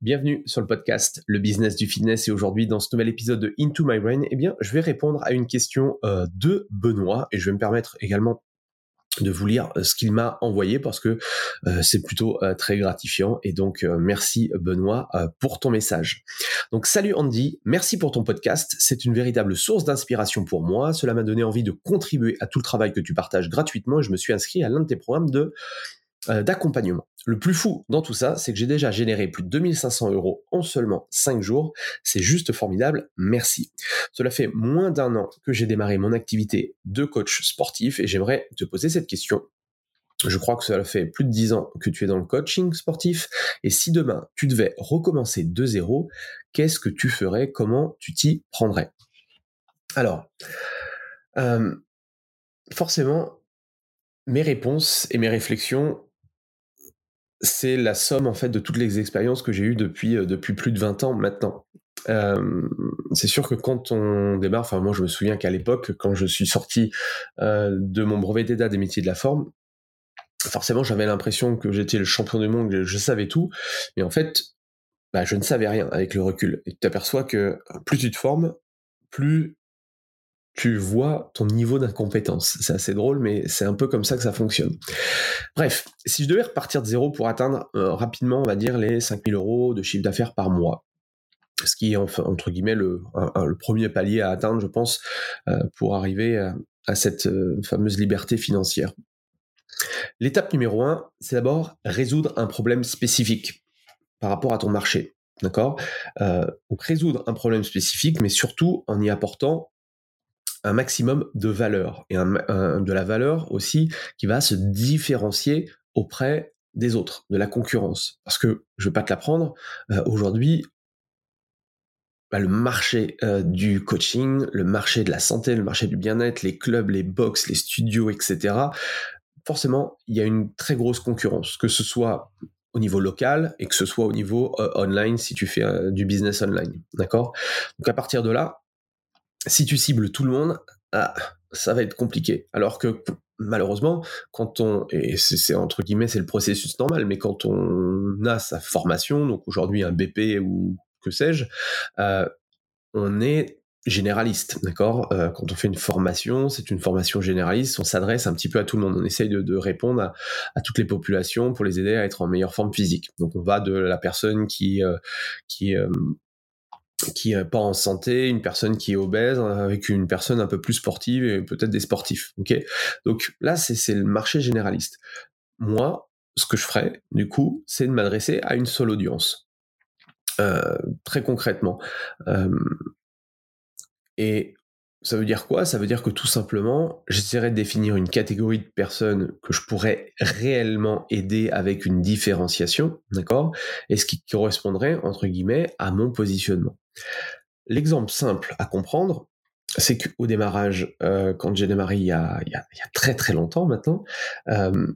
Bienvenue sur le podcast Le Business du Fitness et aujourd'hui dans ce nouvel épisode de Into My Brain, eh bien, je vais répondre à une question euh, de Benoît et je vais me permettre également de vous lire euh, ce qu'il m'a envoyé parce que euh, c'est plutôt très gratifiant et donc merci Benoît pour ton message. Donc salut Andy, merci pour ton podcast, c'est une véritable source d'inspiration pour moi, cela m'a donné envie de contribuer à tout le travail que tu partages gratuitement et je me suis inscrit à l'un de tes programmes de d'accompagnement. Le plus fou dans tout ça, c'est que j'ai déjà généré plus de 2500 euros en seulement 5 jours. C'est juste formidable. Merci. Cela fait moins d'un an que j'ai démarré mon activité de coach sportif et j'aimerais te poser cette question. Je crois que cela fait plus de 10 ans que tu es dans le coaching sportif. Et si demain tu devais recommencer de zéro, qu'est-ce que tu ferais? Comment tu t'y prendrais? Alors, euh, forcément, mes réponses et mes réflexions c'est la somme en fait de toutes les expériences que j'ai eues depuis, euh, depuis plus de 20 ans maintenant. Euh, c'est sûr que quand on démarre, enfin moi je me souviens qu'à l'époque, quand je suis sorti euh, de mon brevet d'état des métiers de la forme, forcément j'avais l'impression que j'étais le champion du monde, que je savais tout, mais en fait, bah, je ne savais rien avec le recul. Et tu t'aperçois que plus tu te formes, plus tu vois ton niveau d'incompétence. C'est assez drôle, mais c'est un peu comme ça que ça fonctionne. Bref, si je devais repartir de zéro pour atteindre euh, rapidement, on va dire, les 5000 euros de chiffre d'affaires par mois, ce qui est entre guillemets le, premier palier à atteindre, je pense, euh, pour arriver à, cette euh, fameuse liberté financière. L'étape numéro un, c'est d'abord résoudre un problème spécifique par rapport à ton marché. D'accord? Donc résoudre un problème spécifique, mais surtout en y apportant un maximum de valeur et de la valeur aussi qui va se différencier auprès des autres, de la concurrence. Parce que je vais pas te l'apprendre, euh, aujourd'hui, bah, le marché euh, du coaching, le marché de la santé, le marché du bien-être, les clubs, les box, les studios, etc. Forcément, il y a une très grosse concurrence, que ce soit au niveau local et que ce soit au niveau euh, online si tu fais du business online. D'accord? Donc à partir de là, si tu cibles tout le monde, ah, ça va être compliqué. Alors que malheureusement, quand on, et c'est entre guillemets, c'est le processus normal, mais quand on a sa formation, donc aujourd'hui un BP ou que sais-je, euh, on est généraliste, d'accord euh, Quand on fait une formation, c'est une formation généraliste, on s'adresse un petit peu à tout le monde, on essaye de, répondre à, toutes les populations pour les aider à être en meilleure forme physique. Donc on va de la personne qui euh, qui qui est pas en santé, une personne qui est obèse, avec une personne un peu plus sportive et peut-être des sportifs. Donc là c'est le marché généraliste. Moi, ce que je ferais du coup, c'est de m'adresser à une seule audience, euh, très concrètement. Euh, et ça veut dire quoi? Ça veut dire que tout simplement, j'essaierai de définir une catégorie de personnes que je pourrais réellement aider avec une différenciation, d'accord? Et ce qui correspondrait, entre guillemets, à mon positionnement. L'exemple simple à comprendre, c'est qu'au démarrage, euh, quand j'ai démarré il y, a, très très longtemps maintenant, euh,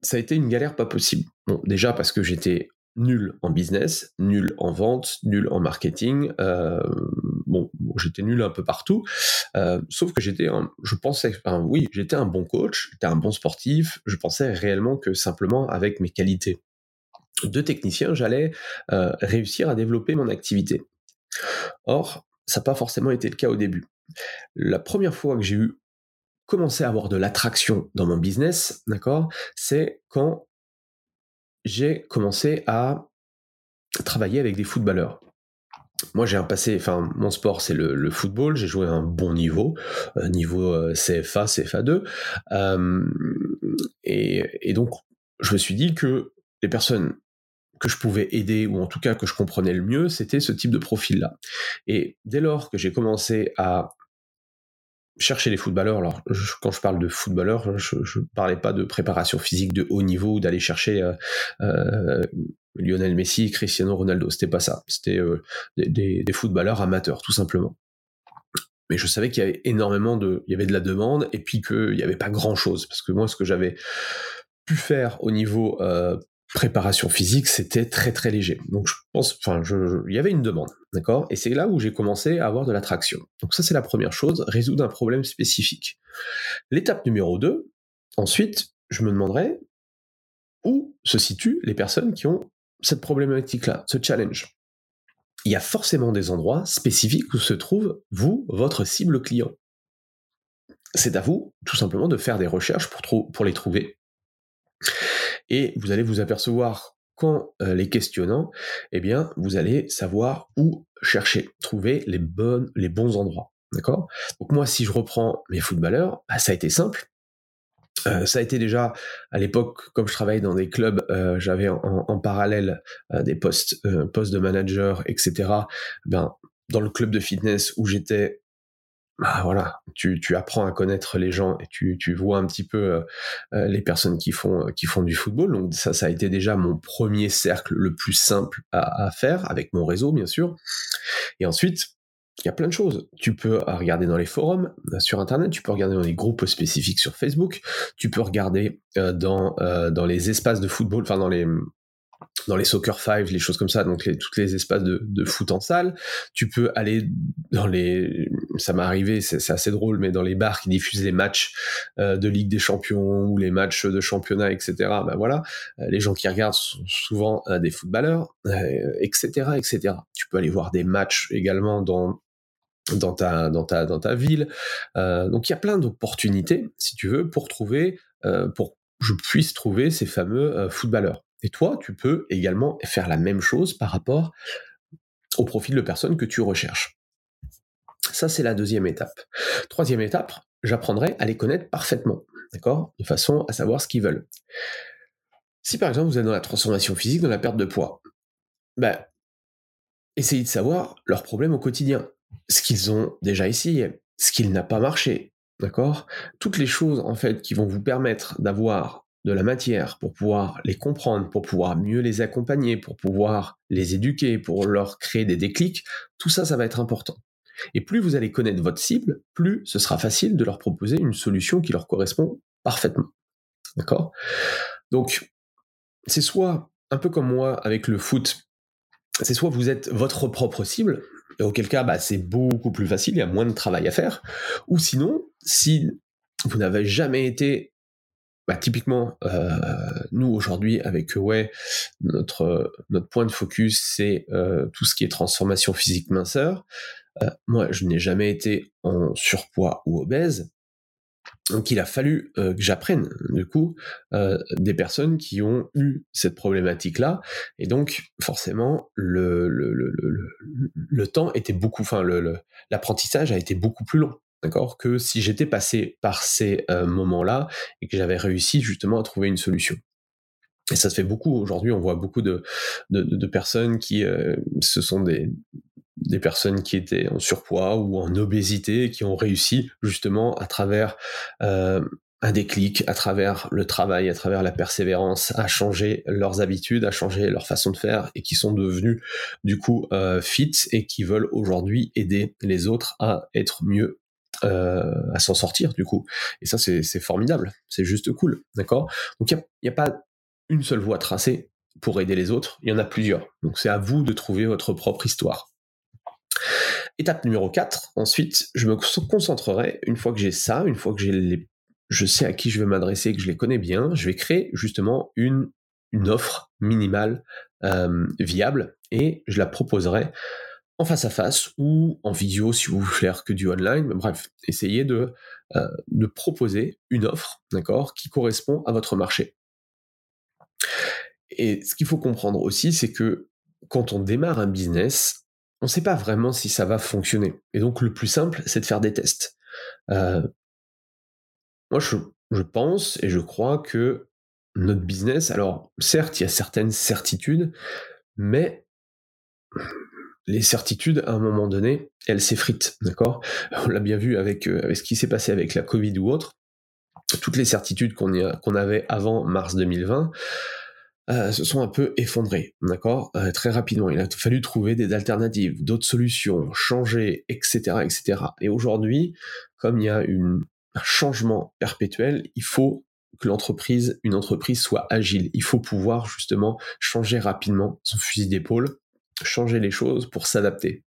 ça a été une galère pas possible. Bon, déjà parce que j'étais nul en business, nul en vente, nul en marketing. Euh, j'étais nul un peu partout, sauf que j'étais, je pensais, oui, j'étais un bon coach, j'étais un bon sportif. Je pensais réellement que simplement avec mes qualités de technicien, j'allais réussir à développer mon activité. Or, ça n'a pas forcément été le cas au début. La première fois que j'ai eu commencé à avoir de l'attraction dans mon business, d'accord, c'est quand j'ai commencé à travailler avec des footballeurs. Moi j'ai un passé, enfin mon sport c'est le, football, j'ai joué à un bon niveau, euh, niveau euh, CFA, CFA2, et, donc je me suis dit que les personnes que je pouvais aider, ou en tout cas que je comprenais le mieux, c'était ce type de profil-là. Et dès lors que j'ai commencé à chercher les footballeurs, alors quand je parle de footballeurs, je ne parlais pas de préparation physique de haut niveau, ou d'aller chercher euh, euh, Lionel Messi, Cristiano Ronaldo, c'était pas ça, c'était euh, des, footballeurs amateurs, tout simplement. Mais je savais qu'il y avait énormément de, il y avait de la demande, et puis qu'il n'y avait pas grand-chose, parce que moi, ce que j'avais pu faire au niveau préparation physique, c'était très très léger. Donc je pense, enfin, il y avait une demande, d'accord? Et c'est là où j'ai commencé à avoir de l'attraction. Donc ça c'est la première chose, résoudre un problème spécifique. L'étape numéro 2, ensuite, je me demanderais où se situent les personnes qui ont cette problématique-là, ce challenge. Il y a forcément des endroits spécifiques où se trouve, vous, votre cible client. C'est à vous, tout simplement, de faire des recherches pour, les trouver et vous allez vous apercevoir qu'en euh, les questionnant, eh bien, vous allez savoir où chercher, trouver les, bonnes, les bons endroits. D'accord? Donc moi, si je reprends mes footballeurs, bah, ça a été simple. Euh, ça a été déjà à l'époque, comme je travaillais dans des clubs, euh, j'avais en, parallèle des postes, de manager, etc. Ben, dans le club de fitness où j'étais, bah voilà, tu, apprends à connaître les gens et tu, vois un petit peu euh, euh, les personnes qui font, qui font du football. Donc ça, a été déjà mon premier cercle le plus simple à faire, avec mon réseau bien sûr. Et ensuite, il y a plein de choses. Tu peux regarder dans les forums sur Internet, tu peux regarder dans les groupes spécifiques sur Facebook, tu peux regarder euh, dans, dans les espaces de football, enfin dans les dans les soccer five, les choses comme ça, donc les, tous les espaces de, foot en salle. Tu peux aller dans les, ça m'est arrivé, c'est assez drôle, mais dans les bars qui diffusent les matchs euh, de Ligue des Champions ou les matchs de championnat, etc. Ben voilà, euh, les gens qui regardent sont souvent euh, des footballeurs, etc., etc. Tu peux aller voir des matchs également dans dans ta ville. donc il y a plein d'opportunités, si tu veux, pour trouver, pour que je puisse trouver ces fameux footballeurs. Et toi, tu peux également faire la même chose par rapport au profil de personnes que tu recherches. Ça, c'est la deuxième étape. Troisième étape, j'apprendrai à les connaître parfaitement, d'accord? De façon à savoir ce qu'ils veulent. Si par exemple vous êtes dans la transformation physique, dans la perte de poids, ben, essayez de savoir leurs problèmes au quotidien, ce qu'ils ont déjà essayé, ce qui n'a pas marché, d'accord? Toutes les choses en fait qui vont vous permettre d'avoir de la matière pour pouvoir les comprendre, pour pouvoir mieux les accompagner, pour pouvoir les éduquer, pour leur créer des déclics, tout ça, ça va être important. Et plus vous allez connaître votre cible, plus ce sera facile de leur proposer une solution qui leur correspond parfaitement. D'accord? Donc, c'est soit, un peu comme moi avec le foot, c'est soit vous êtes votre propre cible, auquel cas bah, c'est beaucoup plus facile, il y a moins de travail à faire, ou sinon, si vous n'avez jamais été bah, typiquement, euh, nous aujourd'hui avec ouais, notre notre point de focus c'est euh, tout ce qui est transformation physique minceur. Euh, moi, je n'ai jamais été en surpoids ou obèse, donc il a fallu que j'apprenne du coup des personnes qui ont eu cette problématique-là, et donc forcément le temps était beaucoup, enfin l'apprentissage a été beaucoup plus long d'accord, que si j'étais passé par ces euh, moments-là et que j'avais réussi justement à trouver une solution. Et ça se fait beaucoup aujourd'hui, on voit beaucoup de, de, personnes qui, euh, ce sont des, des personnes qui étaient en surpoids ou en obésité, qui ont réussi justement à travers euh, un déclic, à travers le travail, à travers la persévérance, à changer leurs habitudes, à changer leur façon de faire et qui sont devenus du coup euh, fit et qui veulent aujourd'hui aider les autres à être mieux euh, à s'en sortir du coup. Et ça, c'est formidable, c'est juste cool, d'accord? Donc il n'y a, a, pas une seule voie tracée pour aider les autres, il y en a plusieurs. Donc c'est à vous de trouver votre propre histoire. Étape numéro 4, ensuite, je me concentrerai, une fois que j'ai ça, une fois que je sais à qui je veux m'adresser, que je les connais bien, je vais créer justement une, une offre minimale euh, viable et je la proposerai en face à face ou en vidéo si vous voulez faire que du online. Mais bref, essayez de, euh, de proposer une offre, d'accord, qui correspond à votre marché. Et ce qu'il faut comprendre aussi, c'est que quand on démarre un business, on ne sait pas vraiment si ça va fonctionner. Et donc le plus simple, c'est de faire des tests. Euh, moi, je, pense et je crois que notre business, alors certes, il y a certaines certitudes, mais les certitudes, à un moment donné, elles s'effritent, d'accord? On l'a bien vu avec, euh, avec ce qui s'est passé avec la Covid ou autre. Toutes les certitudes qu'on avait avant mars 2020, euh, se sont un peu effondrés, d'accord euh, Très rapidement, il a fallu trouver des alternatives, d'autres solutions, changer, etc., etc. Et aujourd'hui, comme il y a une, un changement perpétuel, il faut que l'entreprise, une entreprise soit agile. Il faut pouvoir justement changer rapidement son fusil d'épaule, changer les choses pour s'adapter.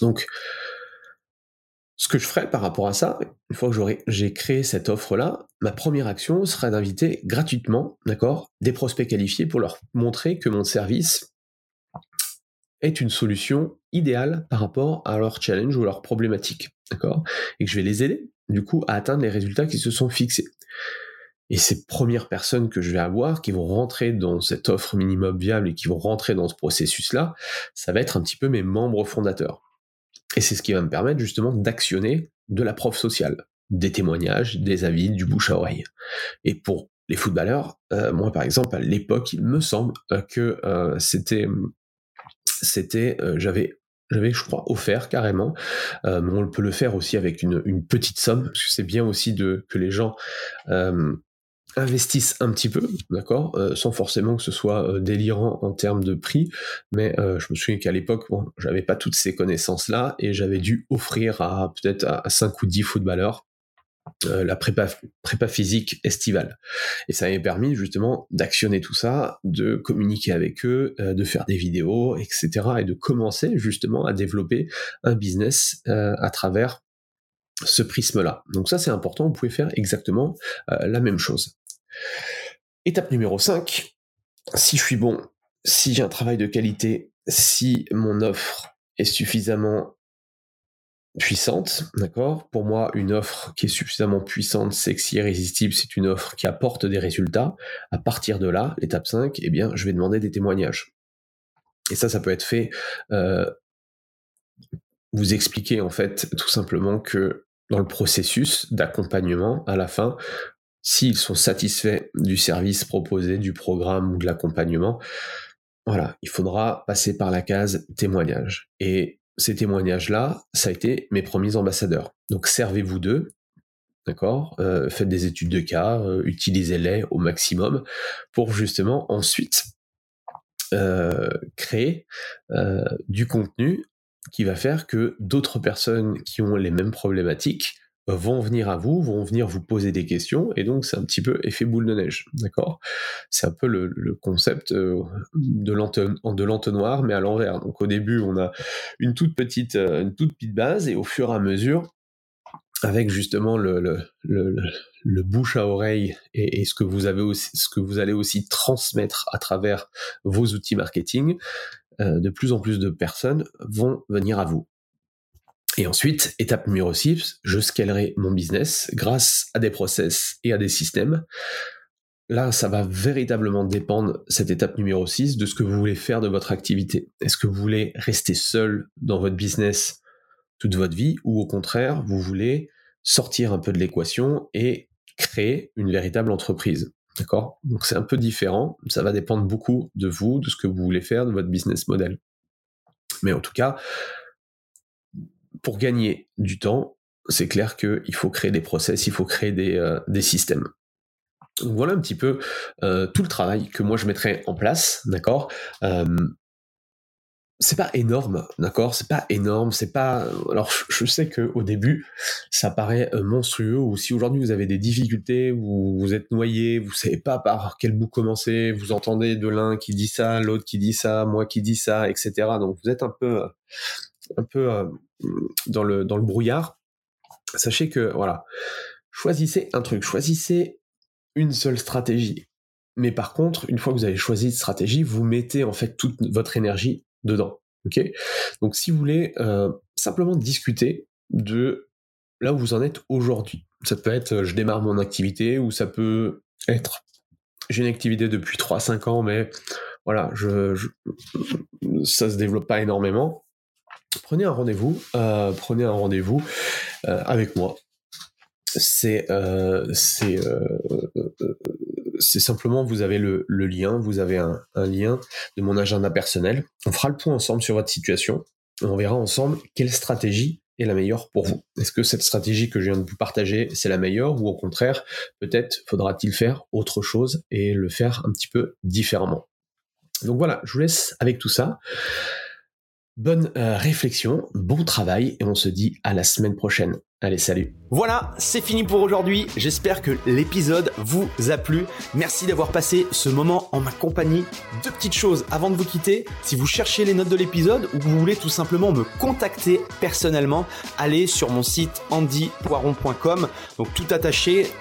Donc, ce que je ferai par rapport à ça, une fois que j'ai créé cette offre-là, ma première action sera d'inviter gratuitement, d'accord, des prospects qualifiés pour leur montrer que mon service est une solution idéale par rapport à leur challenge ou leur problématique, d'accord, et que je vais les aider, du coup, à atteindre les résultats qui se sont fixés. Et ces premières personnes que je vais avoir qui vont rentrer dans cette offre minimum viable et qui vont rentrer dans ce processus-là, ça va être un petit peu mes membres fondateurs. Et c'est ce qui va me permettre justement d'actionner de la prof sociale, des témoignages, des avis, du bouche à oreille. Et pour les footballeurs, euh, moi par exemple à l'époque, il me semble euh, que euh, c'était, c'était, j'avais j'avais, je crois, offert carrément. mais on peut le faire aussi avec une, une petite somme, parce que c'est bien aussi de que les gens investissent un petit peu, d'accord, euh, sans forcément que ce soit euh, délirant en termes de prix, mais euh, je me souviens qu'à l'époque, bon, j'avais pas toutes ces connaissances-là et j'avais dû offrir à peut-être à 5 ou 10 footballeurs la prépa, physique estivale. Et ça m'avait permis justement d'actionner tout ça, de communiquer avec eux, de faire des vidéos, etc. et de commencer justement à développer un business à travers ce prisme-là. Donc ça c'est important, vous pouvez faire exactement la même chose. Étape numéro 5, si je suis bon, si j'ai un travail de qualité, si mon offre est suffisamment puissante, d'accord? Pour moi, une offre qui est suffisamment puissante, sexy, irrésistible, c'est une offre qui apporte des résultats. À partir de là, l'étape 5, eh bien, je vais demander des témoignages. Et ça, ça peut être fait. Euh, vous expliquer en fait tout simplement que dans le processus d'accompagnement, à la fin, s'ils sont satisfaits du service proposé, du programme ou de l'accompagnement, voilà, il faudra passer par la case témoignage. Et ces témoignages-là, ça a été mes premiers ambassadeurs. Donc servez-vous d'eux, d'accord euh, Faites des études de cas, euh, utilisez-les au maximum pour justement ensuite euh, créer du contenu qui va faire que d'autres personnes qui ont les mêmes problématiques vont venir à vous, vont venir vous poser des questions, et donc c'est un petit peu effet boule de neige, d'accord? C'est un peu le, concept euh, de l'entonnoir, mais à l'envers. Donc au début, on a une toute petite, euh, base, et au fur et à mesure, avec justement le, bouche à oreille et, ce que vous avez aussi, ce que vous allez aussi transmettre à travers vos outils marketing, euh, de plus en plus de personnes vont venir à vous. Et ensuite, étape numéro 6, je scalerai mon business grâce à des process et à des systèmes. Là, ça va véritablement dépendre, cette étape numéro 6, de ce que vous voulez faire de votre activité. Est-ce que vous voulez rester seul dans votre business toute votre vie ou au contraire, vous voulez sortir un peu de l'équation et créer une véritable entreprise? D'accord? Donc c'est un peu différent, ça va dépendre beaucoup de vous, de ce que vous voulez faire, de votre business model. Mais en tout cas, pour gagner du temps, c'est clair qu'il faut créer des process, il faut créer des, euh, des systèmes. Voilà un petit peu euh, tout le travail que moi je mettrais en place, d'accord? Euh, c'est pas énorme, d'accord? C'est pas énorme, c'est pas. Alors, je sais que au début, ça paraît monstrueux. Ou si aujourd'hui vous avez des difficultés, vous vous êtes noyé, vous savez pas par quel bout commencer, vous entendez de l'un qui dit ça, l'autre qui dit ça, moi qui dis ça, etc. Donc vous êtes un peu, un peu dans le, brouillard, sachez que, voilà, choisissez un truc, choisissez une seule stratégie. Mais par contre, une fois que vous avez choisi une stratégie, vous mettez en fait toute votre énergie dedans. Ok? Donc si vous voulez euh, simplement discuter de là où vous en êtes aujourd'hui, ça peut être euh, je démarre mon activité ou ça peut être j'ai une activité depuis 3-5 ans, mais voilà, ça se développe pas énormément prenez un rendez-vous, prenez un rendez-vous avec moi. C'est c'est simplement vous avez le, lien, vous avez un, lien de mon agenda personnel. On fera le point ensemble sur votre situation. On verra ensemble quelle stratégie est la meilleure pour vous. Est-ce que cette stratégie que je viens de vous partager, c'est la meilleure ou au contraire, peut-être faudra-t-il faire autre chose et le faire un petit peu différemment. Donc voilà, je vous laisse avec tout ça. Bonne euh, réflexion, bon travail et on se dit à la semaine prochaine. Allez, salut. Voilà, c'est fini pour aujourd'hui. J'espère que l'épisode vous a plu. Merci d'avoir passé ce moment en ma compagnie. Deux petites choses avant de vous quitter. Si vous cherchez les notes de l'épisode ou vous voulez tout simplement me contacter personnellement, allez sur mon site andypoiron.com. Donc tout attaché